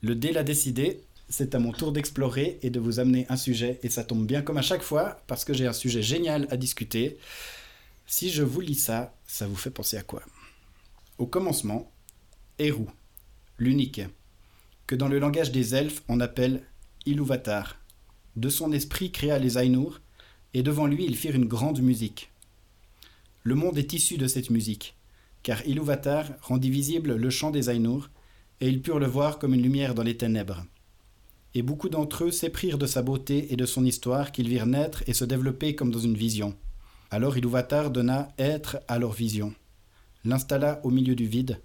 Le dé l'a décidé, c'est à mon tour d'explorer et de vous amener un sujet, et ça tombe bien comme à chaque fois, parce que j'ai un sujet génial à discuter. Si je vous lis ça, ça vous fait penser à quoi? Au commencement, Eru, l'unique, que dans le langage des elfes on appelle Iluvatar. De son esprit créa les Ainur, et devant lui ils firent une grande musique. Le monde est issu de cette musique, car Iluvatar rendit visible le chant des Ainur, et ils purent le voir comme une lumière dans les ténèbres. Et beaucoup d'entre eux s'éprirent de sa beauté et de son histoire qu'ils virent naître et se développer comme dans une vision. Alors Iluvatar donna être à leur vision, l'installa au milieu du vide.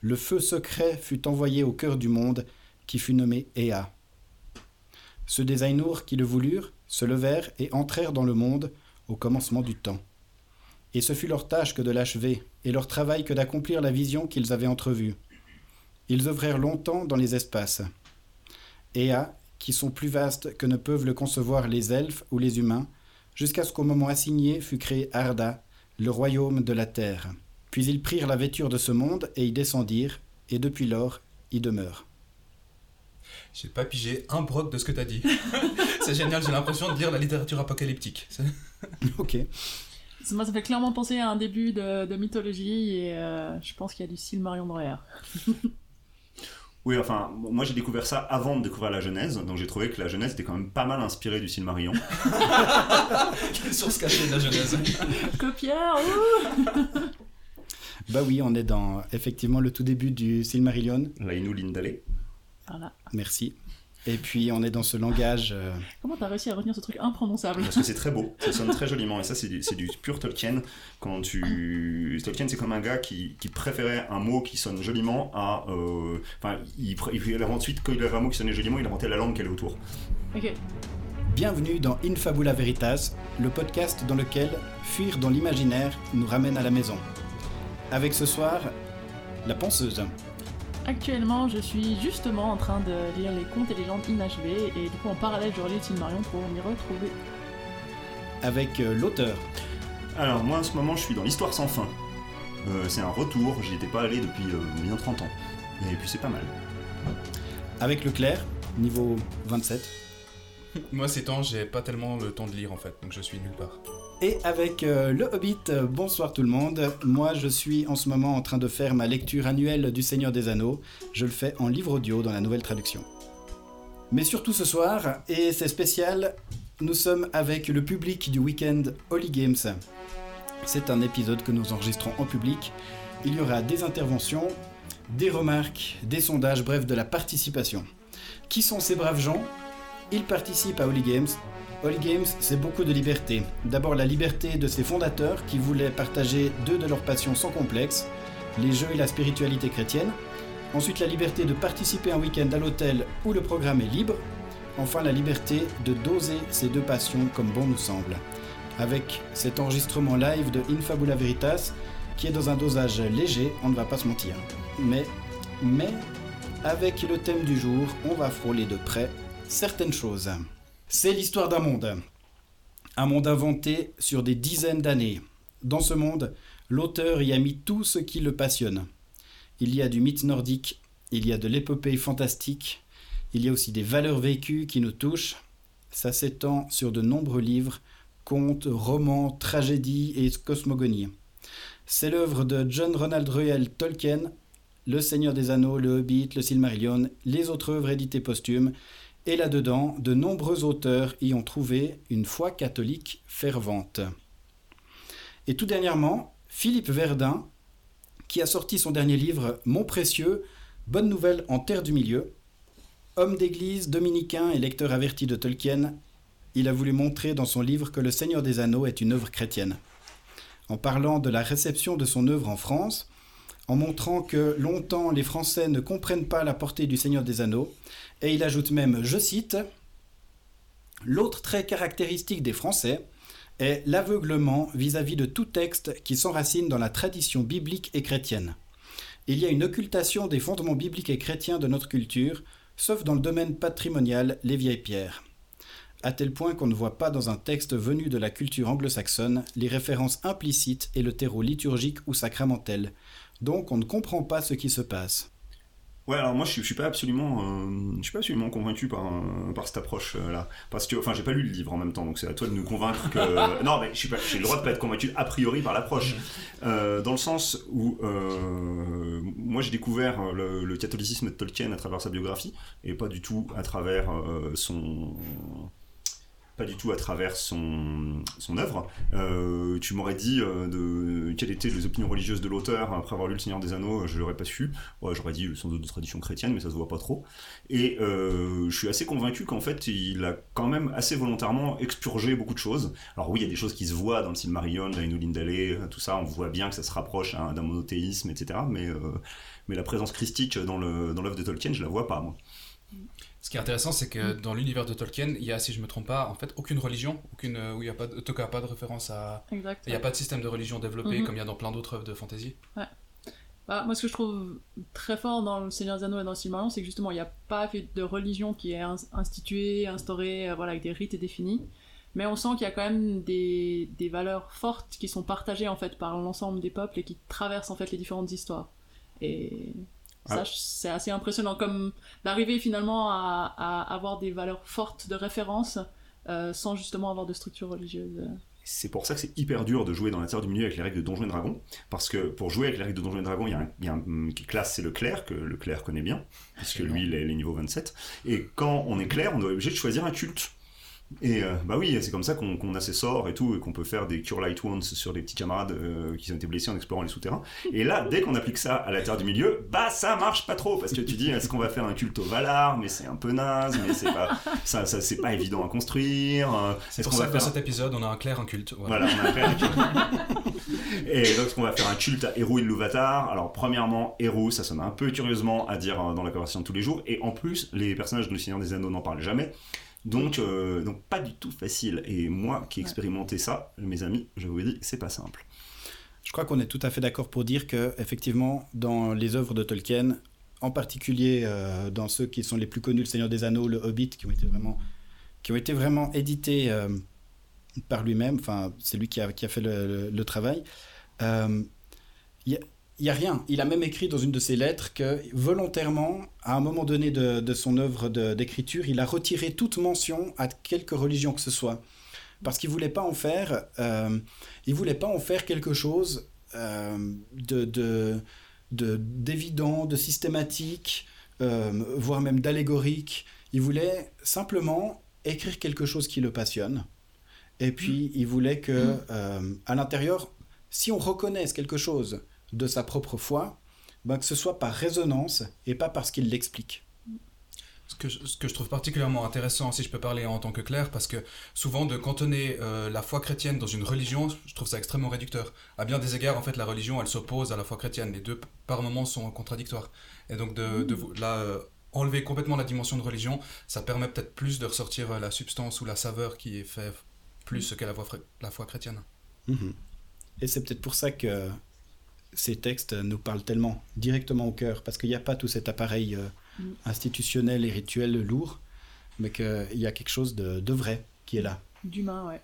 Le feu secret fut envoyé au cœur du monde, qui fut nommé Ea. Ceux des Ainur qui le voulurent se levèrent et entrèrent dans le monde au commencement du temps. Et ce fut leur tâche que de l'achever, et leur travail que d'accomplir la vision qu'ils avaient entrevue. Ils œuvrèrent longtemps dans les espaces. Ea, qui sont plus vastes que ne peuvent le concevoir les elfes ou les humains, jusqu'à ce qu'au moment assigné fut créé Arda, le royaume de la terre. Puis ils prirent la vêture de ce monde et y descendirent, et depuis lors y demeurent. J'ai pas pigé un broc de ce que t'as dit. c'est génial, j'ai l'impression de lire la littérature apocalyptique. ok. Moi, ça fait clairement penser à un début de, mythologie et euh, je pense qu'il y a du Silmarion derrière. Oui, enfin, moi j'ai découvert ça avant de découvrir la Genèse, donc j'ai trouvé que la Genèse était quand même pas mal inspirée du Silmarillion. Quelle source cachée de la Genèse Copieur Bah oui, on est dans effectivement le tout début du Silmarillion. La Inu Lindale. Voilà. Merci. Et puis on est dans ce langage. Euh, Comment t'as réussi à retenir ce truc imprononçable Parce que c'est très beau, ça sonne très joliment, et ça c'est du, du, pur Tolkien. Quand tu... Tolkien c'est comme un gars qui, qui, préférait un mot qui sonne joliment à... Euh, enfin, il, il, ensuite, quand il avait un mot qui sonnait joliment, il inventait la langue qu'elle est autour. Ok. Bienvenue dans Infabula Veritas, le podcast dans lequel fuir dans l'imaginaire nous ramène à la maison. Avec ce soir, la penseuse. Actuellement, je suis justement en train de lire les contes et légendes inachevés, et du coup, en parallèle, je relis Marion pour m'y retrouver. Avec euh, l'auteur. Alors, moi, en ce moment, je suis dans l'histoire sans fin. Euh, c'est un retour, j'y étais pas allé depuis euh, bien 30 ans. Et puis, c'est pas mal. Avec le clair, niveau 27. moi, ces temps, j'ai pas tellement le temps de lire en fait, donc je suis nulle part et avec euh, le Hobbit. Bonsoir tout le monde. Moi, je suis en ce moment en train de faire ma lecture annuelle du Seigneur des Anneaux. Je le fais en livre audio dans la nouvelle traduction. Mais surtout ce soir, et c'est spécial, nous sommes avec le public du week-end Holy Games. C'est un épisode que nous enregistrons en public. Il y aura des interventions, des remarques, des sondages, bref, de la participation. Qui sont ces braves gens? Ils participent à Holy Games All Games, c'est beaucoup de liberté. D'abord la liberté de ses fondateurs qui voulaient partager deux de leurs passions sans complexe, les jeux et la spiritualité chrétienne. Ensuite la liberté de participer un week-end à l'hôtel où le programme est libre. Enfin la liberté de doser ces deux passions comme bon nous semble. Avec cet enregistrement live de Infabula Veritas, qui est dans un dosage léger, on ne va pas se mentir. Mais, mais, avec le thème du jour, on va frôler de près certaines choses. C'est l'histoire d'un monde. Un monde inventé sur des dizaines d'années. Dans ce monde, l'auteur y a mis tout ce qui le passionne. Il y a du mythe nordique, il y a de l'épopée fantastique, il y a aussi des valeurs vécues qui nous touchent. Ça s'étend sur de nombreux livres, contes, romans, tragédies et cosmogonies. C'est l'œuvre de John Ronald Reuel Tolkien, Le Seigneur des Anneaux, Le Hobbit, Le Silmarillion, les autres œuvres éditées posthumes, et là-dedans, de nombreux auteurs y ont trouvé une foi catholique fervente. Et tout dernièrement, Philippe Verdun, qui a sorti son dernier livre Mon précieux, Bonne nouvelle en terre du milieu. Homme d'église, dominicain et lecteur averti de Tolkien, il a voulu montrer dans son livre que Le Seigneur des Anneaux est une œuvre chrétienne. En parlant de la réception de son œuvre en France, en montrant que longtemps les Français ne comprennent pas la portée du Seigneur des Anneaux, et il ajoute même, je cite, L'autre trait caractéristique des Français est l'aveuglement vis-à-vis de tout texte qui s'enracine dans la tradition biblique et chrétienne. Il y a une occultation des fondements bibliques et chrétiens de notre culture, sauf dans le domaine patrimonial, les vieilles pierres. À tel point qu'on ne voit pas dans un texte venu de la culture anglo-saxonne les références implicites et le terreau liturgique ou sacramentel, donc on ne comprend pas ce qui se passe. Ouais, alors moi je je suis pas absolument, euh, je suis pas absolument convaincu par euh, par cette approche euh, là, parce que enfin j'ai pas lu le livre en même temps, donc c'est à toi de nous convaincre que non mais je suis pas, j'ai le droit de pas être convaincu a priori par l'approche, Euh, dans le sens où moi j'ai découvert le, le catholicisme de Tolkien à travers sa biographie et pas du tout à travers son pas du tout à travers son, œuvre. Euh, tu m'aurais dit euh, de quelles étaient les opinions religieuses de l'auteur après avoir lu Le Seigneur des Anneaux, je l'aurais pas su. J'aurais dit sans doute de tradition chrétienne, mais ça se voit pas trop. Et euh, je suis assez convaincu qu'en fait, il a quand même assez volontairement expurgé beaucoup de choses. Alors oui, il y a des choses qui se voient dans le Silmarillion, dans Inulin Dale, tout ça, on voit bien que ça se rapproche d'un monothéisme, etc. Mais, euh, la présence christique dans l'œuvre de Tolkien, je la vois pas, moi. Ce qui est intéressant, c'est que dans l'univers de Tolkien, il y a, si je me trompe pas, en fait, aucune religion, aucune, euh, où il n'y a pas, de, en tout cas, pas de référence à. Exact. Il n'y a pas de système de religion développé Mhm. comme il y a dans plein d'autres œuvres de fantasy. Bah, moi, ce que je trouve très fort dans le Seigneur des Anneaux et dans Silmarillion, c'est que justement, il n'y a pas de religion qui est ins- instituée, instaurée, euh, voilà, avec des rites définis. Mais on sent qu'il y a quand même des, des valeurs fortes qui sont partagées en fait par l'ensemble des peuples et qui traversent en fait les différentes histoires. Et ça, Ah. c'est assez impressionnant, comme d'arriver finalement à, à avoir des valeurs fortes de référence euh, sans justement avoir de structure religieuse. C'est pour ça que c'est hyper dur de jouer dans la Terre du Milieu avec les règles de Donjons et Dragons. Parce que pour jouer avec les règles de Donjons et Dragons, il y a un, il y a un- qui classe, c'est le clerc, que le clerc connaît bien, puisque lui, il est, il est niveau 27. Et quand on est clerc, on doit être obligé de choisir un culte. Et euh, bah oui, c'est comme ça qu'on a ses sorts et tout, et qu'on peut faire des Cure Light Wounds sur des petits camarades euh, qui ont été blessés en explorant les souterrains. Et là, dès qu'on applique ça à la Terre du Milieu, bah ça marche pas trop, parce que tu dis, est-ce qu'on va faire un culte au Valar? Mais c'est un peu naze, mais c'est pas, ça, ça, c'est pas évident à construire. euh, C'est est-ce pour ça va que dans faire cet épisode, on a un clair, un culte. Voilà. voilà, on a fait un culte. Et donc, on va faire un culte à Eru Iluvatar. Alors, premièrement, Eru, ça sonne un peu curieusement à dire euh, dans la conversation de tous les jours. Et en plus, les personnages de Le Seigneur des Anneaux n'en parlent jamais. Donc, euh, donc, pas du tout facile. Et moi qui ai Ouais. expérimenté ça, mes amis, je vous dis, c'est pas simple. Je crois qu'on est tout à fait d'accord pour dire que, effectivement, dans les œuvres de Tolkien, en particulier euh, dans ceux qui sont les plus connus, Le Seigneur des Anneaux, Le Hobbit, qui ont été vraiment, qui ont été vraiment édités euh, par lui-même, enfin, c'est lui qui a, qui a fait le, le- le travail, euh, il n'y a, rien. Il a même écrit dans une de ses lettres que, volontairement, à un moment donné de, de son œuvre d'écriture, il a retiré toute mention à quelque religion que ce soit. Parce qu'il voulait pas en faire... euh, il voulait pas en faire quelque chose euh, de, de, de- d'évident, de systématique, euh, voire même d'allégorique. Il voulait simplement écrire quelque chose qui le passionne. Et puis, il voulait que, euh, à l'intérieur, si on reconnaisse quelque chose de sa propre foi, ben, que ce soit par résonance et pas parce qu'il l'explique. Ce que, je, ce que je trouve particulièrement intéressant, si je peux parler en tant que clerc, parce que souvent de cantonner euh, la foi chrétienne dans une religion, je trouve ça extrêmement réducteur. À bien des égards, en fait, la religion, elle s'oppose à la foi chrétienne. Les deux, par moments, sont contradictoires. Et donc, de, de vous- là, euh, enlever complètement la dimension de religion, ça permet peut-être plus de ressortir euh, la substance ou la saveur qui est fait plus ce qu'est la, foi- la foi chrétienne. Mhm. Et c'est peut-être pour ça que ces textes nous parlent tellement directement au cœur, parce qu'il n'y a pas tout cet appareil euh, Mm. institutionnel et rituel lourd, mais qu'il y a quelque chose de, de vrai qui est là. D'humain, ouais.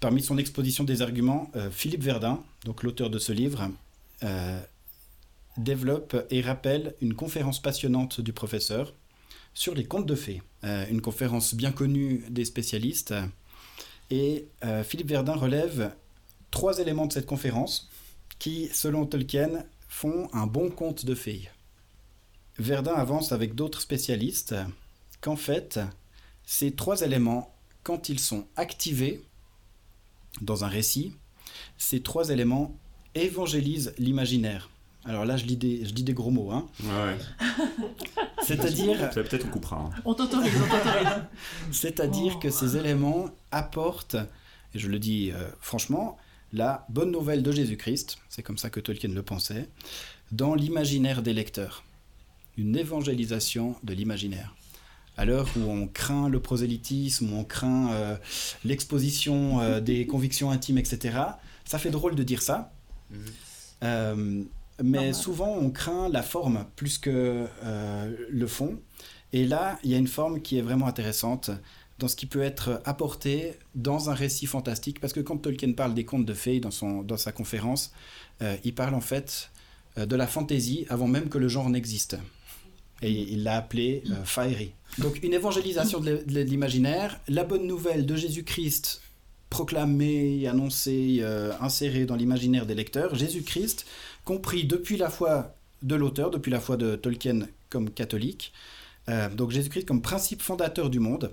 Parmi son exposition des arguments, euh, Philippe Verdun, donc l'auteur de ce livre, euh, développe et rappelle une conférence passionnante du professeur sur les contes de fées. Euh, une conférence bien connue des spécialistes. Et euh, Philippe Verdun relève trois éléments de cette conférence qui, selon Tolkien, font un bon conte de fées. Verdun avance avec d'autres spécialistes qu'en fait, ces trois éléments, quand ils sont activés, dans un récit, ces trois éléments évangélisent l'imaginaire. Alors là, je lis des, je dis des gros mots. Hein. Ouais, C'est-à-dire, ça peut-être on coupera. hein. On t'autorise, on t'autorise. c'est-à-dire Oh. que ces éléments apportent, et je le dis euh, franchement, la bonne nouvelle de Jésus-Christ, c'est comme ça que Tolkien le pensait, dans l'imaginaire des lecteurs. Une évangélisation de l'imaginaire. À l'heure où on craint le prosélytisme, où on craint euh, l'exposition euh, des convictions intimes, etc., ça fait drôle de dire ça. Euh, mais Normal. souvent, on craint la forme plus que euh, le fond. Et là, il y a une forme qui est vraiment intéressante dans ce qui peut être apporté dans un récit fantastique. Parce que quand Tolkien parle des contes de fées dans, son, dans sa conférence, euh, il parle en fait euh, de la fantasy avant même que le genre n'existe. Et il l'a appelé euh, Fiery. Donc une évangélisation de l'imaginaire, la bonne nouvelle de Jésus-Christ proclamée, annoncée, euh, insérée dans l'imaginaire des lecteurs, Jésus-Christ, compris depuis la foi de l'auteur, depuis la foi de Tolkien comme catholique, donc Jésus-Christ comme principe fondateur du monde,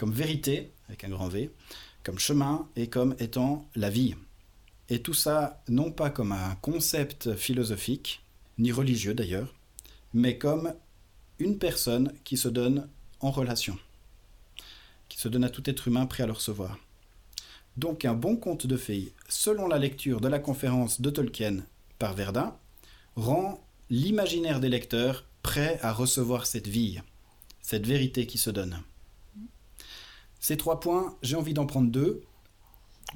comme vérité, avec un grand V, comme chemin et comme étant la vie. Et tout ça, non pas comme un concept philosophique, ni religieux d'ailleurs, mais comme une personne qui se donne en relation, qui se donne à tout être humain prêt à le recevoir. Donc un bon conte de fées, selon la lecture de la conférence de Tolkien par Verdun, rend l'imaginaire des lecteurs prêt à recevoir cette vie, cette vérité qui se donne. Ces trois points, j'ai envie d'en prendre deux.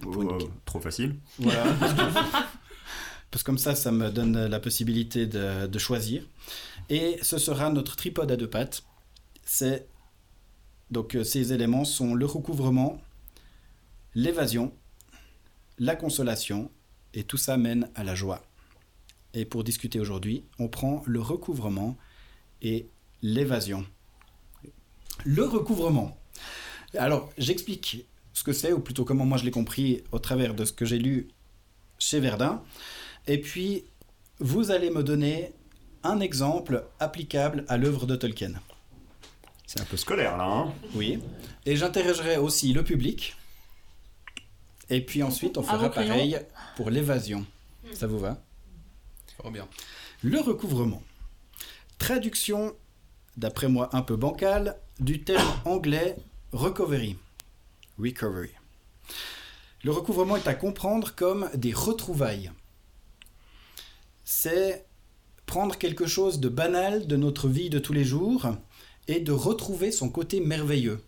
Une- Oh, trop facile. Voilà. Parce que comme ça, ça me donne la possibilité de, de choisir. Et ce sera notre tripode à deux pattes. C'est donc euh, ces éléments sont le recouvrement, l'évasion, la consolation, et tout ça mène à la joie. Et pour discuter aujourd'hui, on prend le recouvrement et l'évasion. Le recouvrement. Alors, j'explique ce que c'est, ou plutôt comment moi je l'ai compris au travers de ce que j'ai lu chez Verdun. Et puis, vous allez me donner un exemple applicable à l'œuvre de Tolkien. C'est un peu scolaire là. Hein Oui. Et j'interrogerai aussi le public. Et puis ensuite, on fera pareil pour l'évasion. Ça vous va? Fort bien. Le recouvrement. Traduction, d'après moi un peu bancale, du terme anglais recovery. Recovery. Le recouvrement est à comprendre comme des retrouvailles. C'est prendre quelque chose de banal de notre vie de tous les jours et de retrouver son côté merveilleux.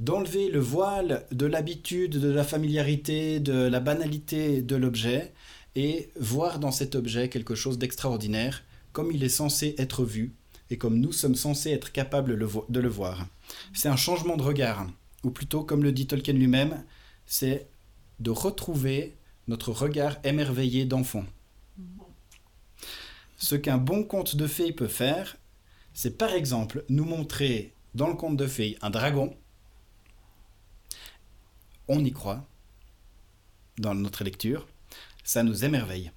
D'enlever le voile de l'habitude, de la familiarité, de la banalité de l'objet et voir dans cet objet quelque chose d'extraordinaire, comme il est censé être vu et comme nous sommes censés être capables de le voir. C'est un changement de regard, ou plutôt, comme le dit Tolkien lui-même, c'est de retrouver notre regard émerveillé d'enfant. Ce qu'un bon conte de fées peut faire, c'est par exemple nous montrer dans le conte de fées un dragon. On y croit dans notre lecture ça nous émerveille.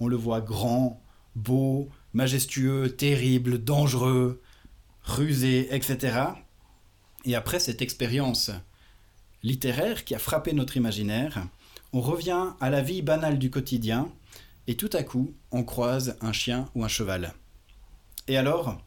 On le voit grand, beau, majestueux, terrible, dangereux, rusé, etc. Et après cette expérience littéraire qui a frappé notre imaginaire, on revient à la vie banale du quotidien et tout à coup, on croise un chien ou un cheval. Et alors?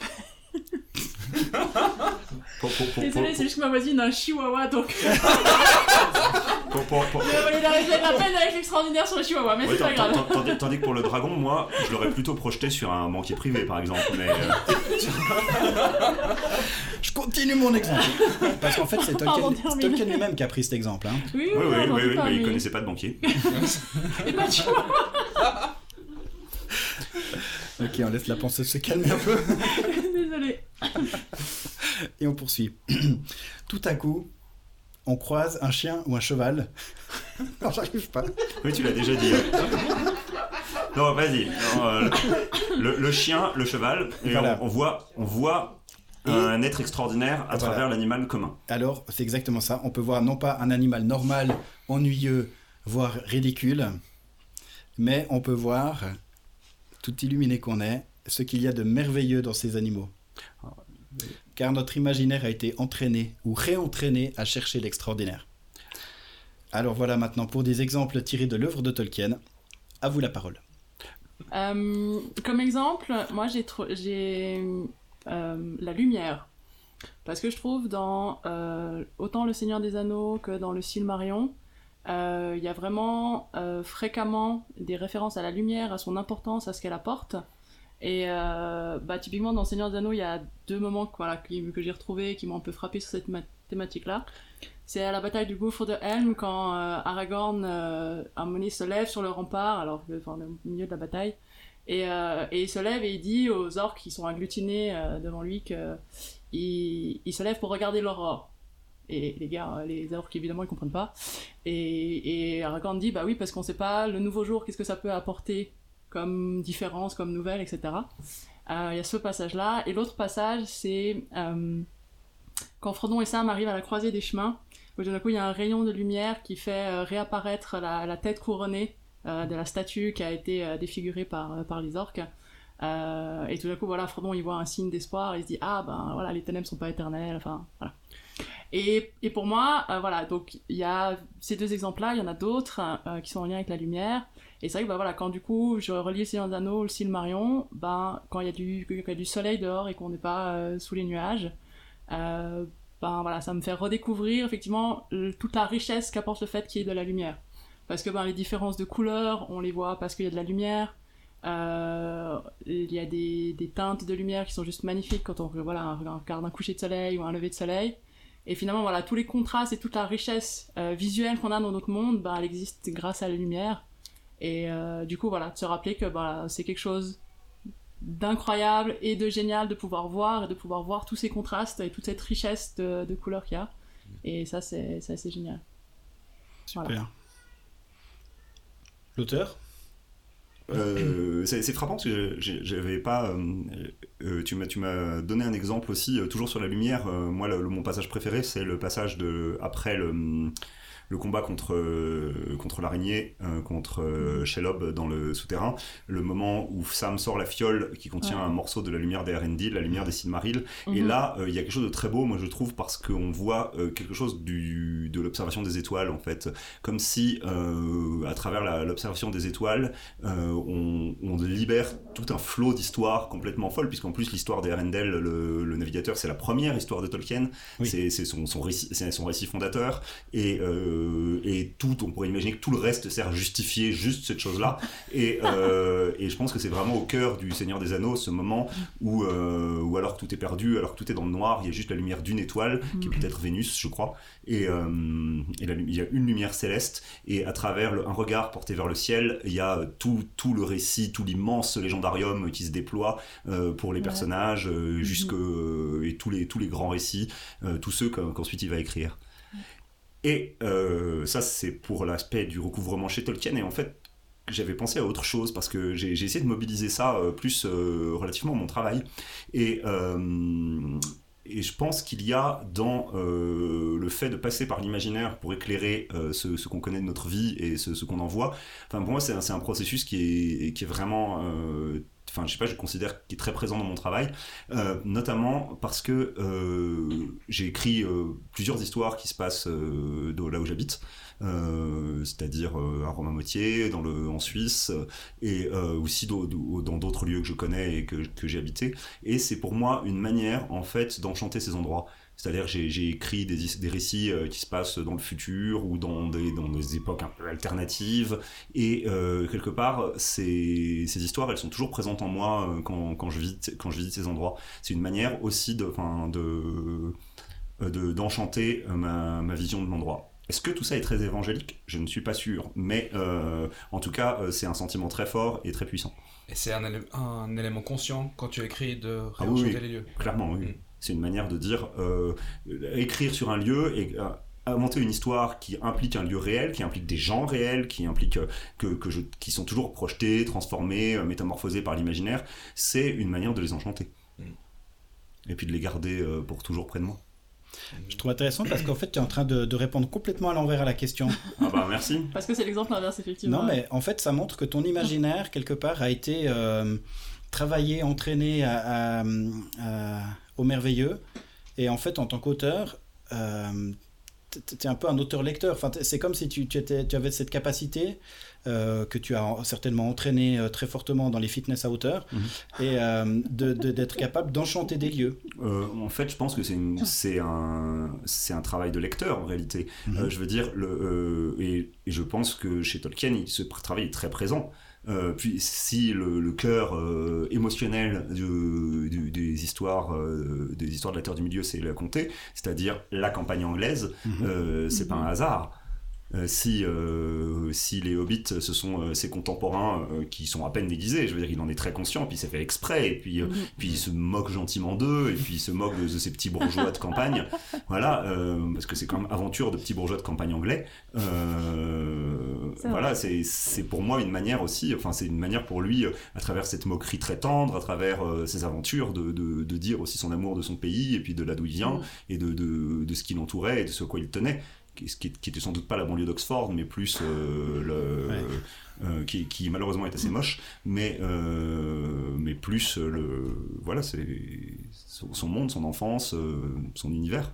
Pour- pour- pour- Désolé, pour- c'est juste que ma voisine a un chihuahua, donc pour- pour- pour- il a la peine avec l'extraordinaire sur le chihuahua, mais Ouais, c'est pas grave. tandis, tandis que pour le dragon, moi, je l'aurais plutôt projeté sur un banquier privé, par exemple. Mais euh, Je continue mon exemple. Parce qu'en fait, c'est Tolkien, lui-même qui a pris cet exemple. hein. Oui, oui, oui, oui, pas, mais il connaissait pas de banquier. Et pas de chihuahua, Ok, on laisse la pensée se calmer un peu. Désolé. Et on poursuit. Tout à coup, on croise un chien ou un cheval. non, j'arrive pas. Oui, tu l'as déjà dit. Non, vas-y. Euh, le, le chien, le cheval, et Voilà. on, on voit, on voit Et- un être extraordinaire à Voilà. travers l'animal commun. Alors, c'est exactement ça. On peut voir non pas un animal normal, ennuyeux, voire ridicule, mais on peut voir, tout illuminé qu'on est, ce qu'il y a de merveilleux dans ces animaux. Car notre imaginaire a été entraîné ou réentraîné à chercher l'extraordinaire. Alors voilà maintenant pour des exemples tirés de l'œuvre de Tolkien. À vous la parole. Euh, comme exemple, moi j'ai euh, la lumière. Parce que je trouve dans euh, autant Le Seigneur des Anneaux que dans le Silmarillion, euh, il y a vraiment fréquemment des références à la lumière, à son importance, à ce qu'elle apporte. Et euh, bah, typiquement dans Le Seigneur des Anneaux, il y a deux moments que, j'ai retrouvés qui m'ont un peu frappé sur cette ma- thématique-là. C'est à la bataille du gouffre de Helm quand euh, Aragorn, euh, à se lève sur le rempart, alors que- enfin, au milieu de la bataille, et, euh, et il se lève et il dit aux orques qui sont agglutinés devant lui que se lève pour regarder l'aurore. Et les gars, les orques évidemment ils comprennent pas. Et, Aragorn dit bah oui parce qu'on sait pas le nouveau jour qu'est-ce que ça peut apporter comme différence, comme nouvelle, etc. Euh, Il y a ce passage-là. Et l'autre passage, c'est euh, quand Frodon et Sam arrivent à la croisée des chemins, où d'un coup il y a un rayon de lumière qui fait euh, réapparaître la, tête couronnée de la statue qui a été défigurée par, par les orques. Et tout d'un coup, voilà, Frodon il voit un signe d'espoir, il se dit Ah ben voilà, les ténèbres sont pas éternelles, enfin voilà. Et, et pour moi, voilà, donc il y a ces deux exemples-là, il y en a d'autres qui sont en lien avec la lumière. Et c'est vrai que bah, voilà, quand du coup je relis le Seigneur des le Silmarion, ben, quand il y, a du- y a du soleil dehors et qu'on n'est pas euh, sous les nuages, ben, voilà, ça me fait redécouvrir effectivement toute la richesse qu'apporte le fait qu'il y ait de la lumière. Parce que ben, les différences de couleurs, on les voit parce qu'il y a de la lumière. Euh, il y a des, des teintes de lumière qui sont juste magnifiques quand on voilà, regarde un coucher de soleil ou un lever de soleil. Et finalement, voilà, tous les contrastes et toute la richesse visuelle qu'on a dans notre monde, ben, elle existe grâce à la lumière. Et euh, du coup, voilà, de se rappeler que bah, c'est quelque chose d'incroyable et de génial de pouvoir voir et de pouvoir voir tous ces contrastes et toute cette richesse de, de couleurs qu'il y a. Et ça, c'est c'est assez génial. Super. Voilà. L'auteur? Euh, c'est frappant parce que j'avais pas. euh, euh, tu m'as tu m'as donné un exemple aussi, euh, toujours sur la lumière. Euh, moi, le, le- mon passage préféré, c'est le passage de après le, le combat contre euh, contre l'araignée, euh, contre euh, Shelob dans le souterrain. Le moment où Sam sort la fiole qui contient Ouais. un morceau de la lumière des Arendil, la lumière des Silmarils. Et Mhm. là, euh, il y a quelque chose de très beau, moi je trouve, parce qu'on voit quelque chose du, de l'observation des étoiles, en fait. Comme si, à travers l'observation des étoiles, on, on libère tout un flot d'histoires complètement folles, puisqu'en plus, l'histoire des Arendelle, le, le navigateur, c'est la première histoire de Tolkien. Oui. C'est son, son, récit, son récit fondateur. Et, euh, et tout, on pourrait imaginer que tout le reste sert à justifier juste cette chose-là. Et, euh, et je pense que c'est vraiment au cœur du Seigneur des Anneaux, ce moment où, euh, où alors que tout est perdu, alors que tout est dans le noir, il y a juste la lumière d'une étoile, qui est Mhm. peut-être Vénus, je crois, et, et la lu- il y a une lumière céleste, et à travers le- un regard porté vers le ciel, il y a tout, tout le récit, tout l'immense légendarium qui se déploie pour les Ouais. personnages, jusque, euh, et tous les, tous les grands récits, tous ceux qu'en- qu'ensuite il va écrire. Et euh, ça, c'est pour l'aspect du recouvrement chez Tolkien, et en fait, j'avais pensé à autre chose parce que j'ai essayé de mobiliser ça euh, plus euh, relativement à mon travail. Et, et je pense qu'il y a dans le fait de passer par l'imaginaire pour éclairer ce, qu'on connaît de notre vie et ce, qu'on en voit, enfin, pour moi, c'est un, c'est un processus qui est, qui est vraiment. Enfin, je sais pas, je considère qu'il est très présent dans mon travail, euh, notamment parce que euh, j'ai écrit euh, plusieurs histoires qui se passent là où j'habite, c'est-à-dire à Romain-Motier, dans le, en Suisse, et aussi dans d'autres lieux que je connais et que, que j'ai habité. Et c'est pour moi une manière, en fait, d'enchanter ces endroits. C'est-à-dire j'ai j'ai écrit des, récits euh, qui se passent dans le futur ou dans des, dans des époques un peu alternatives. Et euh, quelque part, ces, ces histoires, elles sont toujours présentes en moi euh, quand, quand, je visite, quand je visite ces endroits. C'est une manière aussi de, enfin, de, de- d'enchanter ma, ma vision de l'endroit. Est-ce que tout ça est très évangélique? Je ne suis pas sûr. Mais euh, en tout cas, c'est un sentiment très fort et très puissant. Et c'est un, élé- un élément conscient quand tu écris de Ah oui, réenchanter oui. les lieux. Clairement, oui. Mm. C'est une manière de dire, euh, écrire sur un lieu et euh, inventer une histoire qui implique un lieu réel, qui implique des gens réels, qui implique euh, que, que je, qui sont toujours projetés, transformés, euh, métamorphosés par l'imaginaire, c'est une manière de les enchanter. Mm. Et puis de les garder euh, pour toujours près de moi. Je trouve intéressant parce qu'en fait, tu es en train de, de répondre complètement à l'envers à la question. Ah bah merci. Parce que c'est l'exemple inverse, effectivement. Non, mais en fait, ça montre que ton imaginaire, quelque part, a été euh, travaillé, entraîné à- à- à- au merveilleux. Et en fait, en tant qu'auteur, euh, tu es un peu un auteur-lecteur. Enfin, c'est comme si tu, tu étais, tu avais cette capacité euh, que tu as certainement entraîné euh, très fortement dans les fitness à hauteur, Mhm. et euh, de- de- d'être capable d'enchanter des lieux. Euh, en fait, je pense que c'est une- c'est un, c'est un travail de lecteur en réalité. Mhm. Euh, je veux dire, le, euh, et, et je pense que chez Tolkien, ce travail est très présent. Euh, puis si le, le cœur euh, émotionnel des histoires euh, des histoires de la Terre du Milieu, c'est la comté, c'est-à-dire la campagne anglaise, euh, c'est pas un hasard. Euh, si, euh, si les hobbits, ce sont euh, ses contemporains qui sont à peine déguisés. Je veux dire, il en est très conscient, puis c'est fait exprès, et puis, puis il se moque gentiment d'eux, et puis il se moque de, ces petits bourgeois de campagne. Voilà, parce que c'est quand même aventure de petits bourgeois de campagne anglais. voilà, c'est pour moi une manière aussi, enfin, c'est une manière pour lui, à travers cette moquerie très tendre, à travers ses aventures, de, de, de, dire aussi son amour de son pays, et puis de là d'où il vient, mm. et de, de, de ce qui l'entourait, et de ce à quoi il tenait qui, qui, était sans doute pas la banlieue d'Oxford, mais plus euh, le, euh, qui, qui, malheureusement est assez moche, mais, euh, mais plus le, voilà, c'est son monde, son enfance, son univers.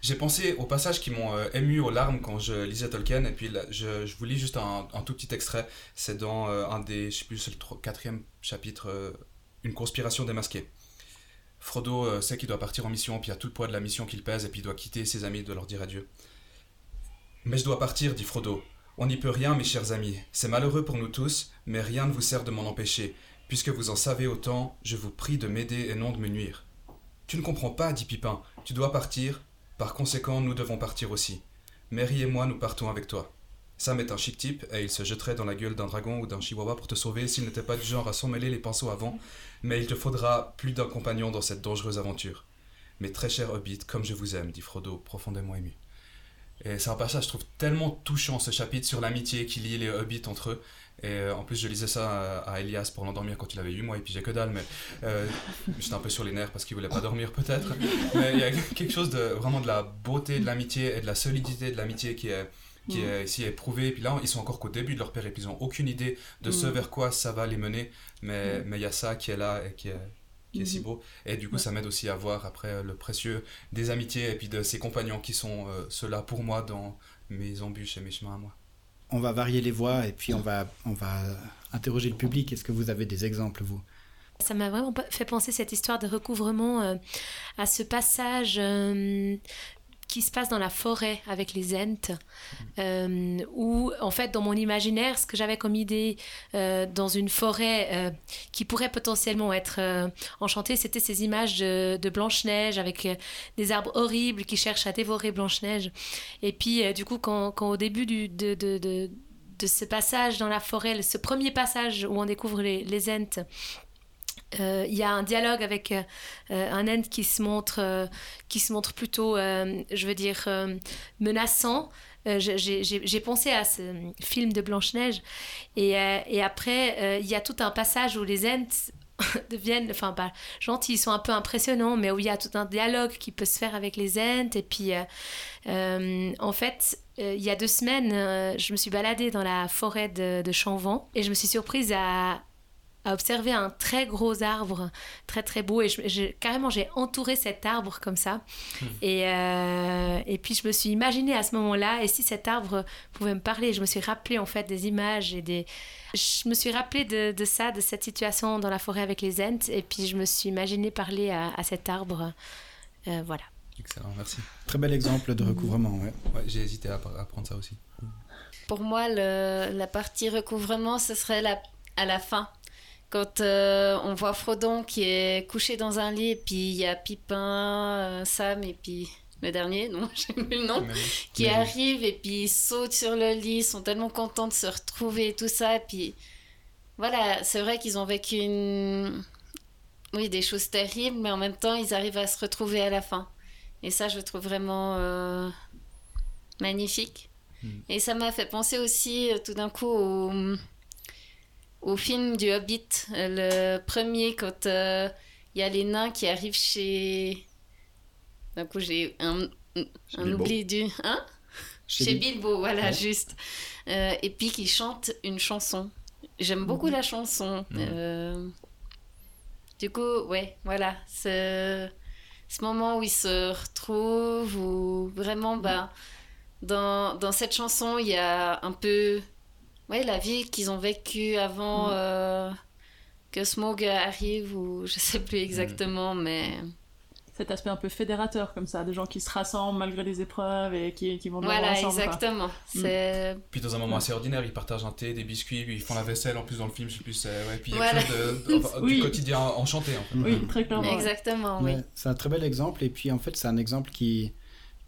J'ai pensé aux passages qui m'ont ému aux larmes quand je lisais Tolkien, et puis je, je, vous lis juste un, un tout petit extrait. C'est dans un des, je sais plus, c'est le quatrième chapitre, Une conspiration démasquée. Frodo sait qu'il doit partir en mission, puis il y a tout le poids de la mission qu'il pèse, et puis il doit quitter ses amis, de leur dire adieu. Mais je dois partir, dit Frodo. On n'y peut rien, mes chers amis. C'est malheureux pour nous tous, mais rien ne vous sert de m'en empêcher. Puisque vous en savez autant, je vous prie de m'aider et non de me nuire. Tu ne comprends pas, dit Pipin. Tu dois partir. Par conséquent, nous devons partir aussi. Mary et moi, nous partons avec toi. Sam est un chic type, et il se jetterait dans la gueule d'un dragon ou d'un chihuahua pour te sauver s'il n'était pas du genre à s'emmêler les pinceaux avant, mais il te faudra plus d'un compagnon dans cette dangereuse aventure. Mais très cher Hobbit, comme je vous aime, dit Frodo, profondément ému. Et c'est un passage, je trouve, tellement touchant, ce chapitre sur l'amitié qui lie les hobbits entre eux. Et euh, en plus, je lisais ça à, Elias pour l'endormir quand il avait 8 mois, et puis j'ai que dalle, mais euh, j'étais un peu sur les nerfs parce qu'il voulait pas dormir peut-être. Mais il y a quelque chose de vraiment de la beauté de l'amitié et de la solidité de l'amitié qui est, qui mm. est ici éprouvé. Et puis là, ils sont encore qu'au début de leur périple, ils n'ont aucune idée de ce mm. vers quoi ça va les mener, mais mm. mais il y a ça qui est là et qui est, qui est si mhm. beau. Et du coup, ça m'aide aussi à voir après euh, le précieux des amitiés et puis de ces compagnons qui sont euh, ceux-là pour moi dans mes embûches et mes chemins à moi. On va varier les voix et puis on va, on va interroger le public. Est-ce que vous avez des exemples, vous? Ça m'a vraiment fait penser cette histoire de recouvrement euh, à ce passage qui se passe dans la forêt avec les Ents, euh, où en fait dans mon imaginaire, ce que j'avais comme idée euh, dans une forêt euh, qui pourrait potentiellement être enchantée, c'était ces images de, Blanche-Neige avec des arbres horribles qui cherchent à dévorer Blanche-Neige. Et puis du coup, quand, au début de, ce passage dans la forêt, ce premier passage où on découvre les, les Ents, euh, il y a un dialogue avec euh, euh, un end qui se montre, qui se montre plutôt, je veux dire, menaçant. J'ai pensé à ce film de Blanche-Neige. Et, et, après, il y a tout un passage où les Ents deviennent, enfin, pas gentils, ils sont un peu impressionnants, mais où il y a tout un dialogue qui peut se faire avec les Ents. Et puis, en fait, il y a deux semaines, je me suis baladée dans la forêt de, de et je me suis surprise à à observer un très gros arbre, très très beau. Et je, carrément, j'ai entouré cet arbre comme ça. Hmm. Et, euh, et puis, je me suis imaginée à ce moment-là, et si cet arbre pouvait me parler, je me suis rappelé en fait des images et des. Je me suis rappelé de, de ça, de cette situation dans la forêt avec les Ents, et puis je me suis imaginé parler à, à cet arbre. Euh, voilà. Excellent, merci. Très bel exemple de recouvrement, ouais. ouais j'ai hésité à, à, prendre ça aussi. Pour moi, le, la partie recouvrement, ce serait la, à la fin quand euh, on voit Frodon qui est couché dans un lit, et puis il y a Pipin, euh, Sam, et puis le dernier, non, j'ai plus le nom, qui arrive et puis ils sautent sur le lit, ils sont tellement contents de se retrouver et tout ça. Et puis voilà, c'est vrai qu'ils ont vécu une... oui, des choses terribles, mais en même temps, ils arrivent à se retrouver à la fin. Et ça, je trouve vraiment euh, magnifique. Hmm. Et ça m'a fait penser aussi tout d'un coup au au film du Hobbit, euh, le premier, quand il euh, y a les nains qui arrivent chez. D'un coup, j'ai un, un oubli du. Hein? Chez, Bilbo, voilà, juste. Euh, et puis qui chante une chanson. J'aime beaucoup mhm. la chanson. du coup, ouais, voilà. Ce, ce moment où ils se retrouvent, où vraiment, bah, dans, dans cette chanson, il y a un peu ouais, la vie qu'ils ont vécue avant mm. euh, que Smog arrive, ou je sais plus exactement, mm. mais. Cet aspect un peu fédérateur, comme ça, des gens qui se rassemblent malgré les épreuves et qui, qui vont Voilà, exactement. Mm. Puis dans un moment assez ordinaire, ils partagent un thé, des biscuits, puis ils font la vaisselle en plus dans le film, je sais plus. Ouais, puis il y a de, du quotidien enchanté, en fait. Oui, très clairement. Exactement, oui. C'est un très bel exemple, et puis en fait, c'est un exemple qui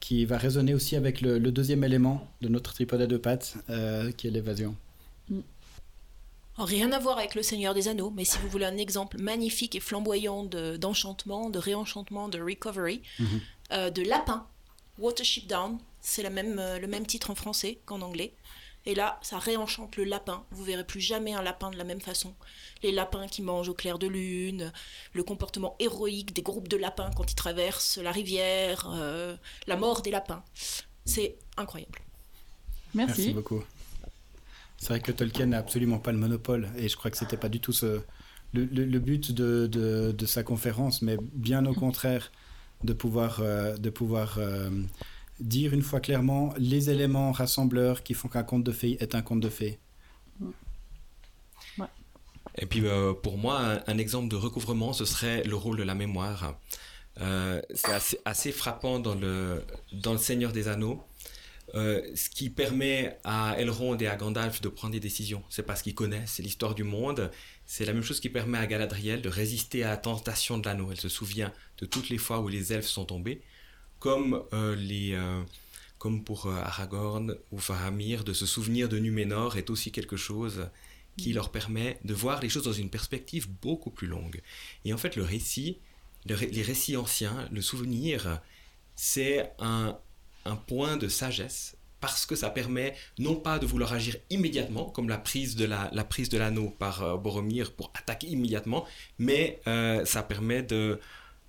qui va résonner aussi avec le, le deuxième élément de notre tripode à deux pattes, euh, qui est l'évasion. Rien à voir avec le Seigneur des Anneaux, mais si vous voulez un exemple magnifique et flamboyant de- d'enchantement, de, réenchantement, de recovery, Mhm. euh, de lapin, Watership Down, c'est même, euh, le même titre en français qu'en anglais. Et là, ça réenchante le lapin. Vous verrez plus jamais un lapin de la même façon. Les lapins qui mangent au clair de lune, le comportement héroïque des groupes de lapins quand ils traversent la rivière, euh, la mort des lapins. C'est incroyable. Merci, Merci. beaucoup. C'est vrai que Tolkien n'a absolument pas le monopole, et je crois que c'était pas du tout le, but de, sa conférence, mais bien au contraire, de pouvoir, euh, euh, dire une fois clairement les éléments rassembleurs qui font qu'un conte de fées est un conte de fées. Et puis euh, pour moi, un, exemple de recouvrement, ce serait le rôle de la mémoire. C'est assez, frappant dans le Seigneur des Anneaux. Euh, ce qui permet à Elrond et à Gandalf de prendre des décisions. C'est parce qu'ils connaissent l'histoire du monde. C'est la même chose qui permet à Galadriel de résister à la tentation de l'anneau. Elle se souvient de toutes les fois où les elfes sont tombés, comme, euh, les, euh, comme pour Aragorn ou Faramir, de se souvenir de Numénor est aussi quelque chose qui leur permet de voir les choses dans une perspective beaucoup plus longue. Et en fait, le récit, le ré- les récits anciens, le souvenir, c'est un, un point de sagesse parce que ça permet non pas de vouloir agir immédiatement, comme la prise de la, prise de l'anneau par euh, Boromir pour attaquer immédiatement, mais euh, ça permet de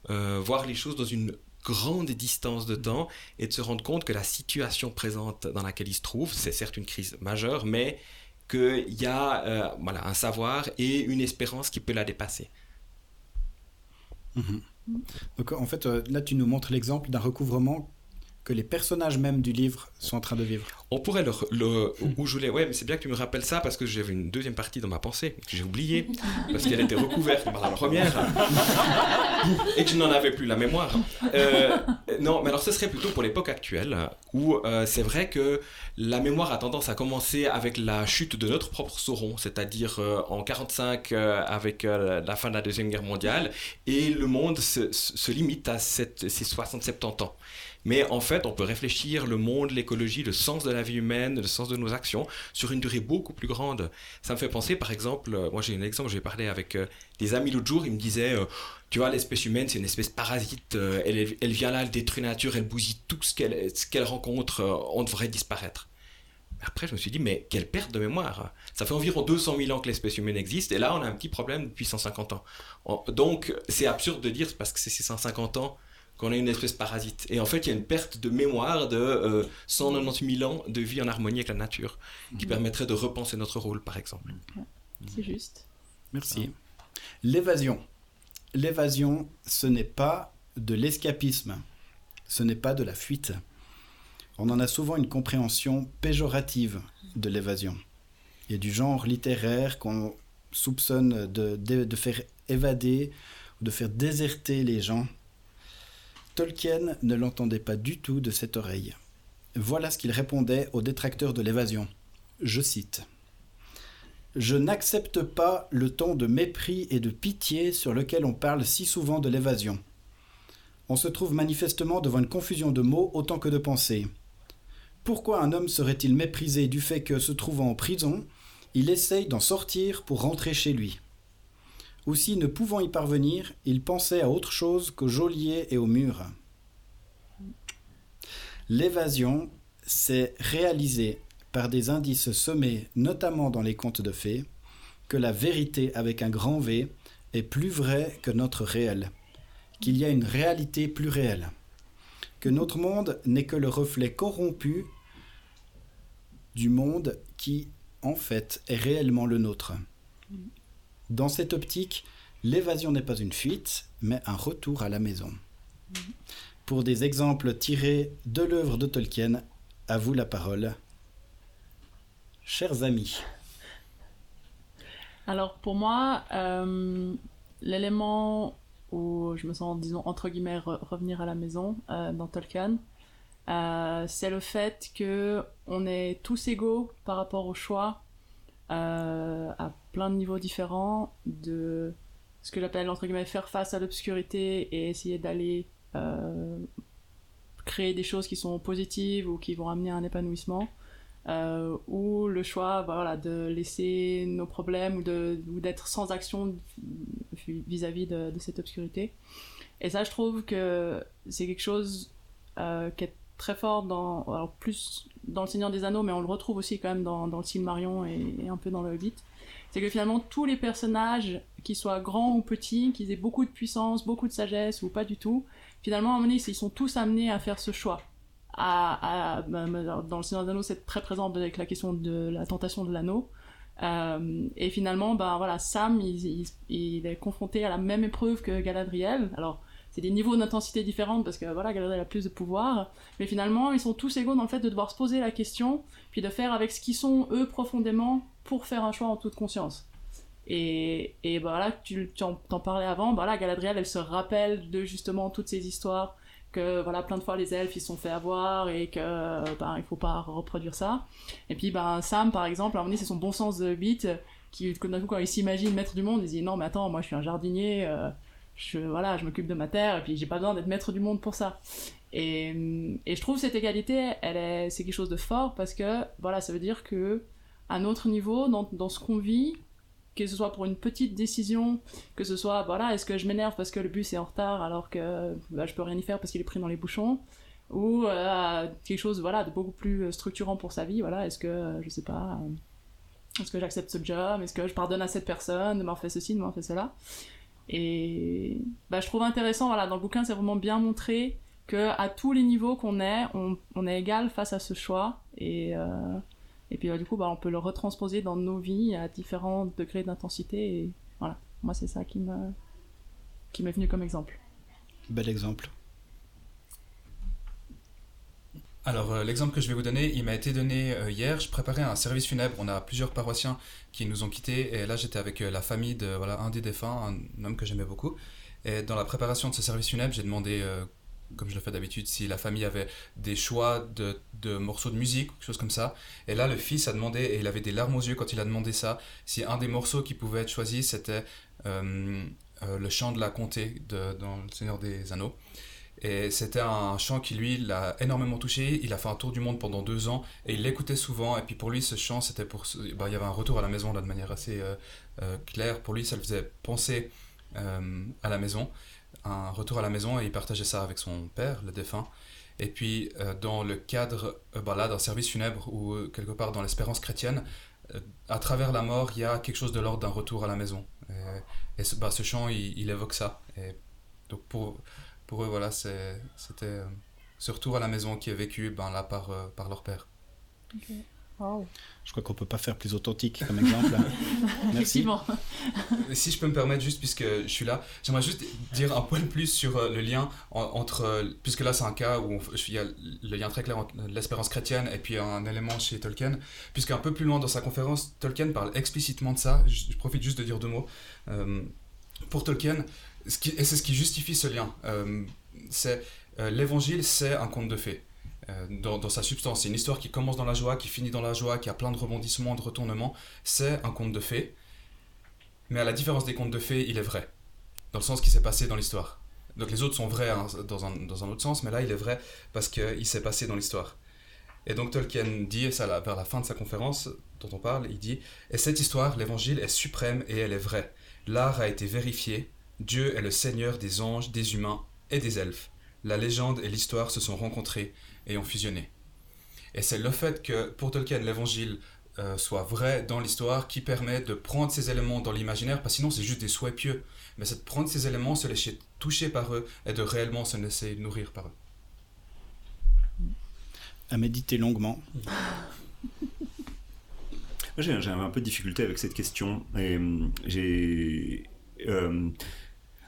euh, voir les choses dans une grande distance de temps et de se rendre compte que la situation présente dans laquelle il se trouve, c'est certes une crise majeure, mais qu'il y a voilà, un savoir et une espérance qui peut la dépasser. Donc en fait, là tu nous montres l'exemple d'un recouvrement que les personnages même du livre sont en train de vivre. On pourrait le, où je voulais, ouais, mais c'est bien que tu me rappelles ça parce que j'avais une deuxième partie dans ma pensée que j'ai oubliée parce qu'elle était recouverte par la première et que je n'en avais plus la mémoire. Euh, non, mais alors ce serait plutôt pour l'époque actuelle où euh, c'est vrai que la mémoire a tendance à commencer avec la chute de notre propre Sauron, c'est-à-dire euh, en 45 euh, avec la fin de la deuxième guerre mondiale et le monde se limite à cette- ces 60-70 ans. Mais en fait, on peut réfléchir le monde, l'écologie, le sens de la vie humaine, le sens de nos actions sur une durée beaucoup plus grande. Ça me fait penser, par exemple, euh, moi j'ai un exemple, j'ai parlé avec euh, des amis l'autre jour, ils me disaient, euh, tu vois, l'espèce humaine, c'est une espèce parasite, elle, vient là, elle détruit la nature, elle bousille tout ce qu'elle rencontre, on devrait disparaître. Après, je me suis dit, mais quelle perte de mémoire Ça fait environ 200 000 ans que l'espèce humaine existe, et là, on a un petit problème depuis 150 ans. Donc, c'est absurde de dire, parce que c'est ces 150 ans qu'on a une espèce parasite. Et en fait, il y a une perte de mémoire de euh, 190 000 ans de vie en harmonie avec la nature, qui permettrait de repenser notre rôle, par exemple. C'est juste. Merci. L'évasion. L'évasion, ce n'est pas de l'escapisme, ce n'est pas de la fuite. On en a souvent une compréhension péjorative de l'évasion. Il y a du genre littéraire qu'on soupçonne de, de- de faire évader ou de faire déserter les gens. Tolkien ne l'entendait pas du tout de cette oreille. Voilà ce qu'il répondait aux détracteurs de l'évasion. Je cite. Je n'accepte pas le ton de mépris et de pitié sur lequel on parle si souvent de l'évasion. On se trouve manifestement devant une confusion de mots autant que de pensées. Pourquoi un homme serait-il méprisé du fait que, se trouvant en prison, il essaye d'en sortir pour rentrer chez lui? Aussi, ne pouvant y parvenir, il pensait à autre chose qu'au geôlier et au mur. L'évasion, c'est réaliser par des indices semés notamment dans les contes de fées, que la vérité avec un grand V est plus vraie que notre réel, qu'il y a une réalité plus réelle, que notre monde n'est que le reflet corrompu du monde qui, en fait, est réellement le nôtre. Dans cette optique, l'évasion n'est pas une fuite, mais un retour à la maison. Pour des exemples tirés de l'œuvre de Tolkien, à vous la parole. Chers amis, Alors pour moi, euh, l'élément où je me sens, disons, entre guillemets, re- revenir à la maison euh, dans Tolkien, euh, c'est le fait que on est tous égaux par rapport au choix à plein de niveaux différents de ce que j'appelle entre guillemets faire face à l'obscurité et essayer d'aller euh, créer des choses qui sont positives ou qui vont amener un épanouissement. Euh, ou le choix bah, voilà, de laisser nos problèmes ou, de, ou d'être sans action vis-à-vis de, cette obscurité. Et ça, je trouve que c'est quelque chose euh, qui est très fort dans, alors plus dans le Seigneur des Anneaux, mais on le retrouve aussi quand même dans, dans le Silmarion et, et un peu dans le Hobbit. C'est que finalement tous les personnages, qu'ils soient grands ou petits, qu'ils aient beaucoup de puissance, beaucoup de sagesse ou pas du tout, finalement ils sont tous amenés à faire ce choix. À, à, bah, dans le Seigneur des Anneaux, c'est très présent avec la question de la tentation de l'anneau. Euh, et finalement, ben voilà, Sam, il, il, il, est confronté à la même épreuve que Galadriel. Alors, c'est des niveaux d'intensité différents parce que voilà, Galadriel a plus de pouvoir, mais finalement, ils sont tous égaux dans le fait de devoir se poser la question, puis de faire avec ce qu'ils sont eux profondément pour faire un choix en toute conscience. Et, et bah tu, tu en, en, parlais avant, bah là, Galadriel, elle se rappelle de justement toutes ces histoires que voilà plein de fois les elfes ils se sont fait avoir et que ben il faut pas reproduire ça et puis ben Sam par exemple à un moment donné c'est son bon sens de bite qui d'un coup quand il s'imagine maître du monde il dit non mais attends moi je suis un jardinier euh, je voilà je m'occupe de ma terre et puis j'ai pas besoin d'être maître du monde pour ça. Et, et je trouve cette égalité elle est c'est quelque chose de fort parce que voilà ça veut dire que à notre niveau dans, dans ce qu'on vit que ce soit pour une petite décision, que ce soit, voilà, est-ce que je m'énerve parce que le bus est en retard alors que bah, je peux rien y faire parce qu'il est pris dans les bouchons, ou euh, quelque chose, voilà, de beaucoup plus structurant pour sa vie, voilà, est-ce que, je sais pas, est-ce que j'accepte ce job, est-ce que je pardonne à cette personne de m'en fait ceci, de m'en fait cela, et bah, je trouve intéressant, voilà, dans le bouquin, c'est vraiment bien montré que à tous les niveaux qu'on est, on, on, est égal face à ce choix, et... Euh, et puis bah, du coup, bah, on peut le retransposer dans nos vies à différents degrés d'intensité. Et voilà, moi c'est ça qui me qui m'est venu comme exemple. Bel exemple. Alors euh, l'exemple que je vais vous donner, il m'a été donné euh, hier. Je préparais un service funèbre. On a plusieurs paroissiens qui nous ont quittés et là j'étais avec euh, la famille de voilà un des défunts, un homme que j'aimais beaucoup. Et dans la préparation de ce service funèbre, j'ai demandé comme je le fais d'habitude, si la famille avait des choix de, morceaux de musique, quelque chose comme ça. Et là, le fils a demandé, et il avait des larmes aux yeux quand il a demandé ça, si un des morceaux qui pouvait être choisi, c'était le chant de la comté de, dans Le Seigneur des Anneaux. Et c'était un chant qui, lui, l'a énormément touché. Il a fait un tour du monde pendant deux ans et il l'écoutait souvent. Et puis pour lui, ce chant, c'était pour. Bah, il y avait un retour à la maison là, de manière assez euh, euh, claire. Pour lui, ça le faisait penser à la maison un retour à la maison et il partageait ça avec son père, le défunt. Et puis, euh, dans le cadre euh, là, d'un service funèbre ou euh, quelque part dans l'espérance chrétienne, euh, à travers la mort, il y a quelque chose de l'ordre d'un retour à la maison. Et, et ce, bah, chant, il, évoque ça. Donc, pour, pour eux, voilà, c'était ce retour à la maison qui est vécu ben, là par, par leur père. Okay. Wow. Je crois qu'on peut pas faire plus authentique comme exemple. Merci. si je peux me permettre, juste puisque je suis là, j'aimerais juste dire un poil plus sur euh, le lien en, entre, euh, puisque là c'est un cas où il y a le lien très clair entre l'espérance chrétienne et puis un élément chez Tolkien, puisque un peu plus loin dans sa conférence, Tolkien parle explicitement de ça. Je, je profite juste de dire deux mots. Euh, pour Tolkien, et c'est ce qui justifie ce lien, euh, c'est euh, l'évangile, c'est un conte de fées. Euh, dans, sa substance. C'est une histoire qui commence dans la joie, qui finit dans la joie, qui a plein de rebondissements, de retournements. C'est un conte de fées. Mais à la différence des contes de fées, il est vrai. Dans le sens qui s'est passé dans l'histoire. Donc les autres sont vrais hein, dans, un, dans, un, autre sens, mais là il est vrai parce qu'il s'est passé dans l'histoire. Et donc Tolkien dit, ça là, vers la fin de sa conférence dont on parle, il dit Et cette histoire, l'évangile est suprême et elle est vraie. L'art a été vérifié. Dieu est le Seigneur des anges, des humains et des elfes. La légende et l'histoire se sont rencontrées et ont fusionné. Et c'est le fait que pour Tolkien l'évangile euh, soit vrai dans l'histoire qui permet de prendre ces éléments dans l'imaginaire, parce que sinon c'est juste des souhaits pieux. Mais c'est de prendre ces éléments, se laisser toucher par eux et de réellement se laisser nourrir par eux. À méditer longuement. J'ai un peu de difficulté avec cette question. Et j'ai. Euh,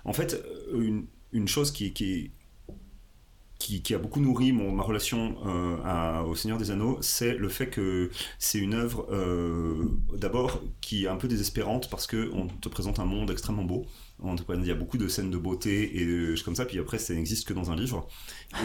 en fait, une, une chose qui, a beaucoup nourri ma relation euh, au Seigneur des Anneaux, c'est le fait que c'est une œuvre euh, d'abord qui est un peu désespérante parce que on te présente un monde extrêmement beau. Présente, il y a beaucoup de scènes de beauté et de choses comme ça, puis après ça n'existe que dans un livre.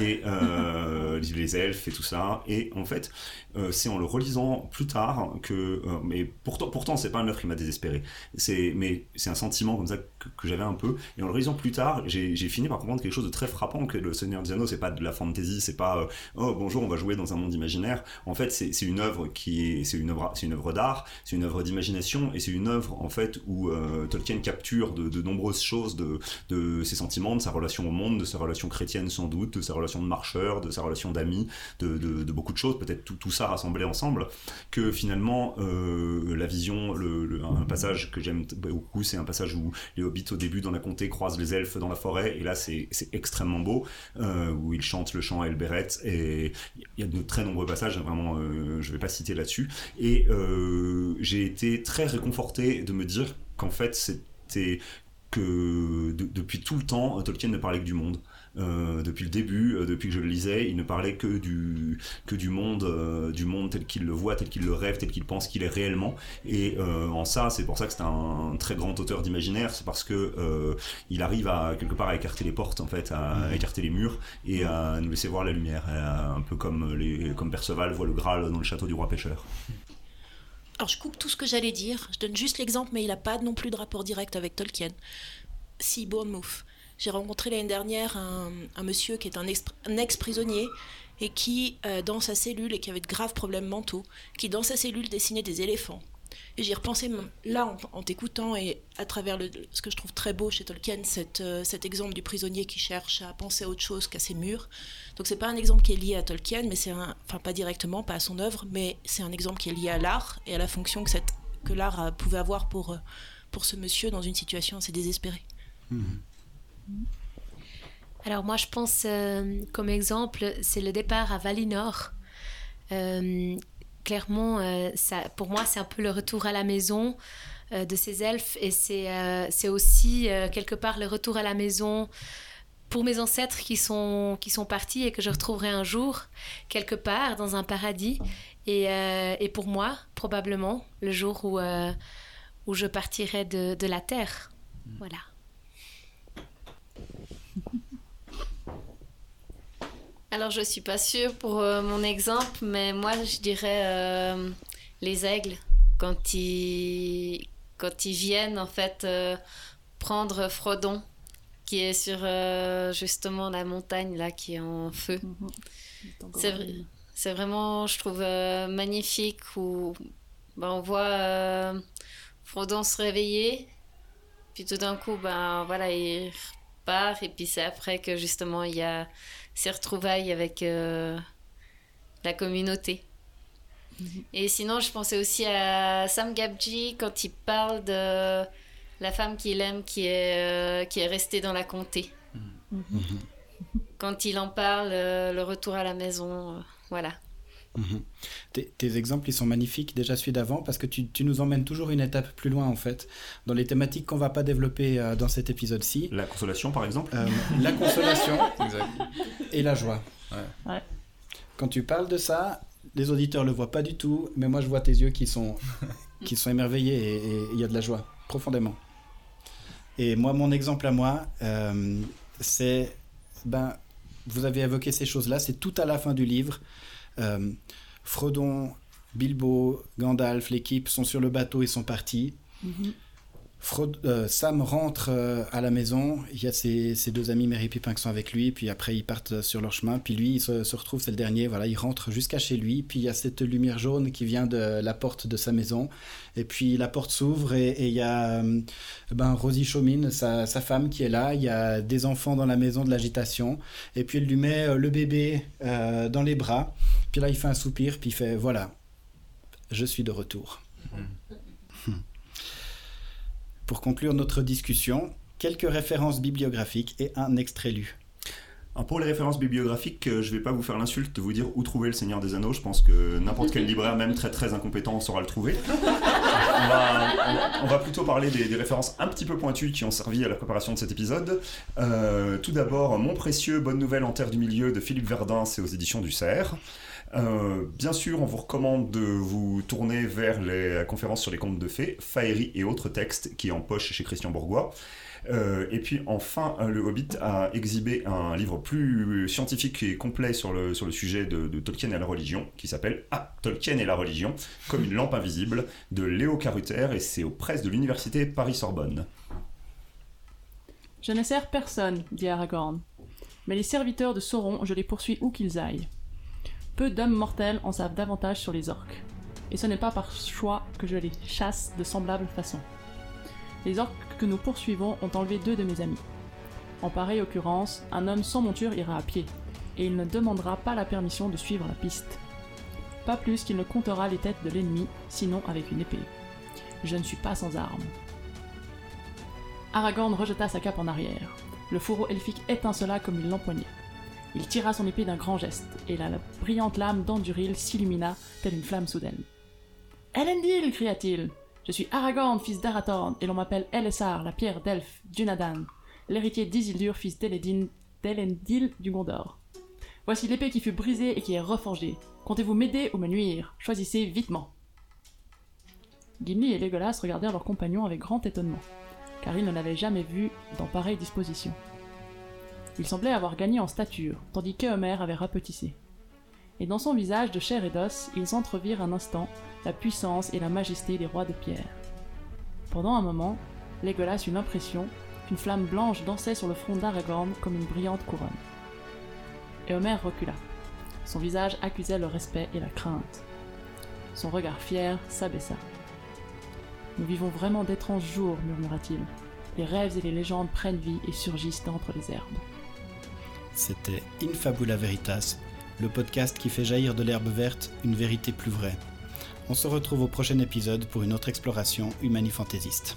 Et euh, les elfes et tout ça. Et en fait, euh, c'est en le relisant plus tard que, euh, mais pourtant, pourtant c'est pas un œuvre qui m'a désespéré. C'est, mais c'est un sentiment comme ça que, que j'avais un peu. Et en le relisant plus tard, j'ai fini par comprendre quelque chose de très frappant que le Seigneur des Anneaux, c'est pas de la fantasy, c'est pas euh, oh bonjour, on va jouer dans un monde imaginaire. En fait, c'est une œuvre qui est, c'est une œuvre, c'est une œuvre d'art, c'est une œuvre d'imagination et c'est une œuvre en fait où Tolkien capture de, de, nombreuses choses de, ses sentiments, de sa relation au monde, de sa relation chrétienne sans doute, de sa relation de marcheur, de sa relation d'amis, de, beaucoup de choses, peut-être tout, tout ça rassemblé ensemble, que finalement euh, la vision, le, un passage que j'aime beaucoup, c'est un passage où les hobbits au début dans la comté croisent les elfes dans la forêt et là c'est extrêmement beau, euh, où ils chantent le chant Elberet et il y a de très nombreux passages, vraiment euh, je vais pas citer là-dessus, et j'ai été très réconforté de me dire qu'en fait c'était que depuis tout le temps, Tolkien ne parlait que du monde. Euh, depuis le début, euh, depuis que je le lisais, il ne parlait que du, que du monde, euh, du monde tel qu'il le voit, tel qu'il le rêve, tel qu'il pense qu'il est réellement. Et en ça, c'est pour ça que c'est un, très grand auteur d'imaginaire, c'est parce que il arrive à quelque part à écarter les portes, en fait, à, mmh. écarter les murs et à nous laisser voir la lumière, un peu comme les, comme Perceval voit le Graal dans le château du roi pêcheur. Alors je coupe tout ce que j'allais dire, je donne juste l'exemple, mais il n'a pas non plus de rapport direct avec Tolkien. Si Bournemouth. J'ai rencontré l'année dernière un, monsieur qui est un, ex-prisonnier et qui, euh, dans sa cellule, et qui avait de graves problèmes mentaux, qui, dans sa cellule, dessinait des éléphants. Et j'y repensé là en, t'écoutant et à travers ce que je trouve très beau chez Tolkien, euh, cet exemple du prisonnier qui cherche à penser à autre chose qu'à ses murs. Donc c'est pas un exemple qui est lié à Tolkien, mais c'est enfin pas directement, pas à son œuvre, mais c'est un exemple qui est lié à l'art et à la fonction que, que l'art euh, pouvait avoir pour, euh, pour ce monsieur dans une situation assez désespérée. Mmh. Alors moi je pense comme exemple, c'est le départ à Valinor clairement, euh, ça, pour moi, c'est un peu le retour à la maison euh, de ces elfes et c'est euh, c'est aussi quelque part le retour à la maison pour mes ancêtres qui sont, qui sont partis et que je retrouverai un jour quelque part dans un paradis et, et pour moi, probablement, le jour où, où je partirai de, de la terre. Voilà. Alors, je suis pas sûre pour euh, mon exemple, mais moi, je dirais euh, les aigles. Quand ils, quand ils viennent, en fait, euh, prendre Frodon, qui est sur justement la montagne, là, qui est en feu. Mhm. C'est vraiment, je trouve, magnifique, où ben, on voit Frodon se réveiller, puis tout d'un coup, ben, voilà, il repart, et puis c'est après que, justement, il y a ses retrouvailles avec euh, la communauté. Mhm. Et sinon, je pensais aussi à Sam Gabji quand il parle de la femme qu'il aime qui est, euh, qui est restée dans la comté. Mhm. Mhm. Quand il en parle, euh, le retour à la maison, voilà. Tes, exemples, ils sont magnifiques, déjà celui d'avant, parce que tu, tu, nous emmènes toujours une étape plus loin, en fait, dans les thématiques qu'on va pas développer dans cet épisode-ci. La consolation, par exemple La consolation et la joie. Quand tu parles de ça, les auditeurs le voient pas du tout, mais moi je vois tes yeux qui sont, qui sont émerveillés et il y a de la joie, profondément. Et moi, mon exemple à moi, euh, c'est, ben, vous avez évoqué ces choses-là, c'est tout à la fin du livre. Euh, Frodon, Bilbo, Gandalf, l'équipe sont sur le bateau, ils sont partis. Euh, Sam rentre euh, à la maison, il y a ses, deux amis Mary Pipin qui sont avec lui, puis après ils partent sur leur chemin, puis lui il se, retrouve, c'est le dernier, voilà, il rentre jusqu'à chez lui, puis il y a cette lumière jaune qui vient de la porte de sa maison, et puis la porte s'ouvre et, il y a euh, ben, Rosie Chaumine, sa, femme qui est là, il y a des enfants dans la maison de l'agitation, et puis elle lui met le bébé dans les bras, puis là il fait un soupir, puis il fait voilà, je suis de retour. Mmh. Pour conclure notre discussion, quelques références bibliographiques et un extrait lu. pour les références bibliographiques, euh, je ne vais pas vous faire l'insulte de vous dire où trouver le Seigneur des Anneaux. Je pense que n'importe quel libraire, même très très incompétent, saura le trouver. On va, plutôt parler des, références un petit peu pointues qui ont servi à la préparation de cet épisode. Euh, tout d'abord, Mon précieux, Bonne nouvelle en terre du milieu de Philippe Verdun, c'est aux éditions du Cerf. Euh, bien sûr, on vous recommande de vous tourner vers les conférences sur les contes de fées, Faerie et autres textes qui est en poche chez Christian Bourgois. Euh, et puis enfin, euh, le Hobbit a exhibé un livre plus scientifique et complet sur le, sujet de, Tolkien et la religion, qui s'appelle Ah, Tolkien et la religion, comme une lampe invisible, de Léo Caruter, et c'est aux presses de l'université Paris-Sorbonne. Je ne sers personne, dit Aragorn. Mais les serviteurs de Sauron, je les poursuis où qu'ils aillent. Peu d'hommes mortels en savent davantage sur les orques. Et ce n'est pas par choix que je les chasse de semblable façon. Les orques que nous poursuivons ont enlevé deux de mes amis. En pareille occurrence, un homme sans monture ira à pied, et il ne demandera pas la permission de suivre la piste. Pas plus qu'il ne comptera les têtes de l'ennemi, sinon avec une épée. Je ne suis pas sans armes. Aragorn rejeta sa cape en arrière. Le fourreau elfique étincela comme il l'empoignait. Il tira son épée d'un grand geste, et la, la brillante lame d'Anduril s'illumina telle une flamme soudaine. Elendil cria-t-il Je suis Aragorn, fils d'Arathorn, et l'on m'appelle Elessar, la pierre d'Elfe, Dunadan, l'héritier d'Isildur, fils d'Elendil du Gondor. Voici l'épée qui fut brisée et qui est reforgée. Comptez-vous m'aider ou me nuire? Choisissez vitement. Gimli et Legolas regardèrent leurs compagnons avec grand étonnement, car ils ne l'avaient jamais vu dans pareille disposition. Il semblait avoir gagné en stature, tandis qu'Eomer avait rapetissé. Et dans son visage de chair et d'os, ils entrevirent un instant la puissance et la majesté des rois de pierre. Pendant un moment, Legolas eut l'impression qu'une flamme blanche dansait sur le front d'Aragorn comme une brillante couronne. Eomer recula. Son visage accusait le respect et la crainte. Son regard fier s'abaissa. Nous vivons vraiment d'étranges jours, murmura-t-il. Les rêves et les légendes prennent vie et surgissent d'entre les herbes. C'était Infabula Veritas, le podcast qui fait jaillir de l'herbe verte une vérité plus vraie. On se retrouve au prochain épisode pour une autre exploration humanifantaisiste.